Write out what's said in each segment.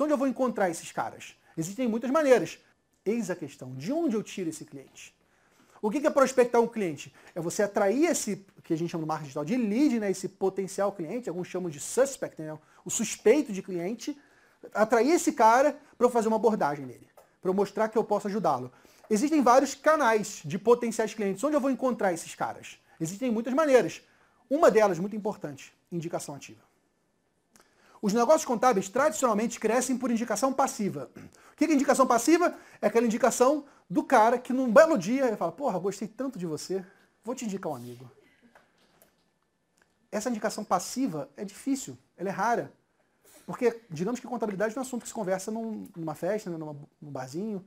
Onde eu vou encontrar esses caras? Existem muitas maneiras. Eis a questão: de onde eu tiro esse cliente? O que é prospectar um cliente? É você atrair esse, que a gente chama no marketing digital de lead, né, esse potencial cliente, alguns chamam de suspect, né, o suspeito de cliente, atrair esse cara para eu fazer uma abordagem nele, para eu mostrar que eu posso ajudá-lo. Existem vários canais de potenciais clientes. Onde eu vou encontrar esses caras? Existem muitas maneiras. Uma delas, muito importante, indicação ativa. Os negócios contábeis tradicionalmente crescem por indicação passiva. O que é indicação passiva? É aquela indicação do cara que num belo dia ele fala, porra, gostei tanto de você, vou te indicar um amigo. Essa indicação passiva é difícil, ela é rara. Porque, digamos que contabilidade é um assunto que se conversa num, numa festa, né, numa, num barzinho.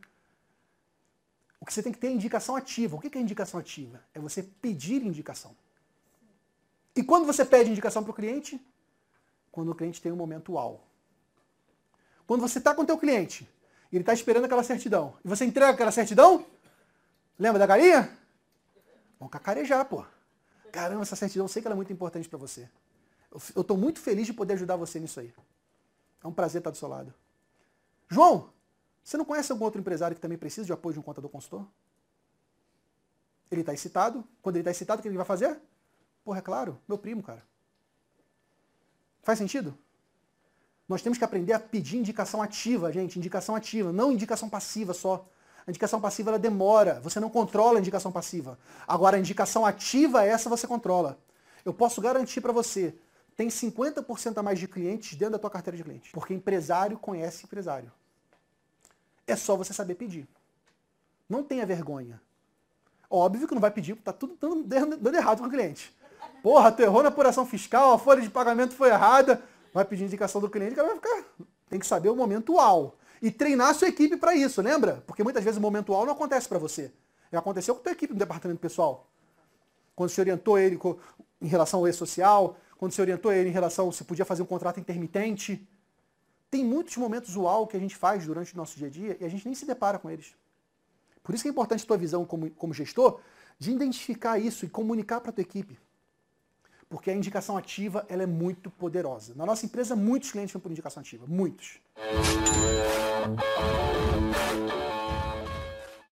O que você tem que ter é indicação ativa. O que é indicação ativa? É você pedir indicação. E quando você pede indicação para o cliente? Quando o cliente tem um momento uau. Quando você está com o teu cliente ele está esperando aquela certidão, e você entrega aquela certidão, lembra da galinha? Vamos cacarejar, pô. Caramba, essa certidão, eu sei que ela é muito importante para você. Eu estou muito feliz de poder ajudar você nisso aí. É um prazer estar do seu lado. João, você não conhece algum outro empresário que também precisa de apoio de um contador consultor? Ele está excitado. Quando ele está excitado, o que ele vai fazer? Porra, é claro, meu primo, cara. Faz sentido? Nós temos que aprender a pedir indicação ativa, gente, indicação ativa, não indicação passiva só. A indicação passiva ela demora, você não controla a indicação passiva. Agora a indicação ativa essa você controla. Eu posso garantir para você, tem 50% a mais de clientes dentro da tua carteira de clientes, porque empresário conhece empresário. É só você saber pedir. Não tenha vergonha. Óbvio que não vai pedir, tá tudo dando, errado com o cliente. Porra, tu errou na apuração fiscal, a folha de pagamento foi errada. Vai pedir indicação do cliente, o cara vai ficar. Tem que saber o momento uau. E treinar a sua equipe para isso, lembra? Porque muitas vezes o momento uau não acontece para você. Já aconteceu com a tua equipe no departamento pessoal. Quando você orientou ele em relação ao e-social, quando você orientou ele em relação se podia fazer um contrato intermitente. Tem muitos momentos uau que a gente faz durante o nosso dia a dia e a gente nem se depara com eles. Por isso que é importante a tua visão como, como gestor de identificar isso e comunicar para a tua equipe porque a indicação ativa ela é muito poderosa. Na nossa empresa, muitos clientes vêm por indicação ativa, muitos.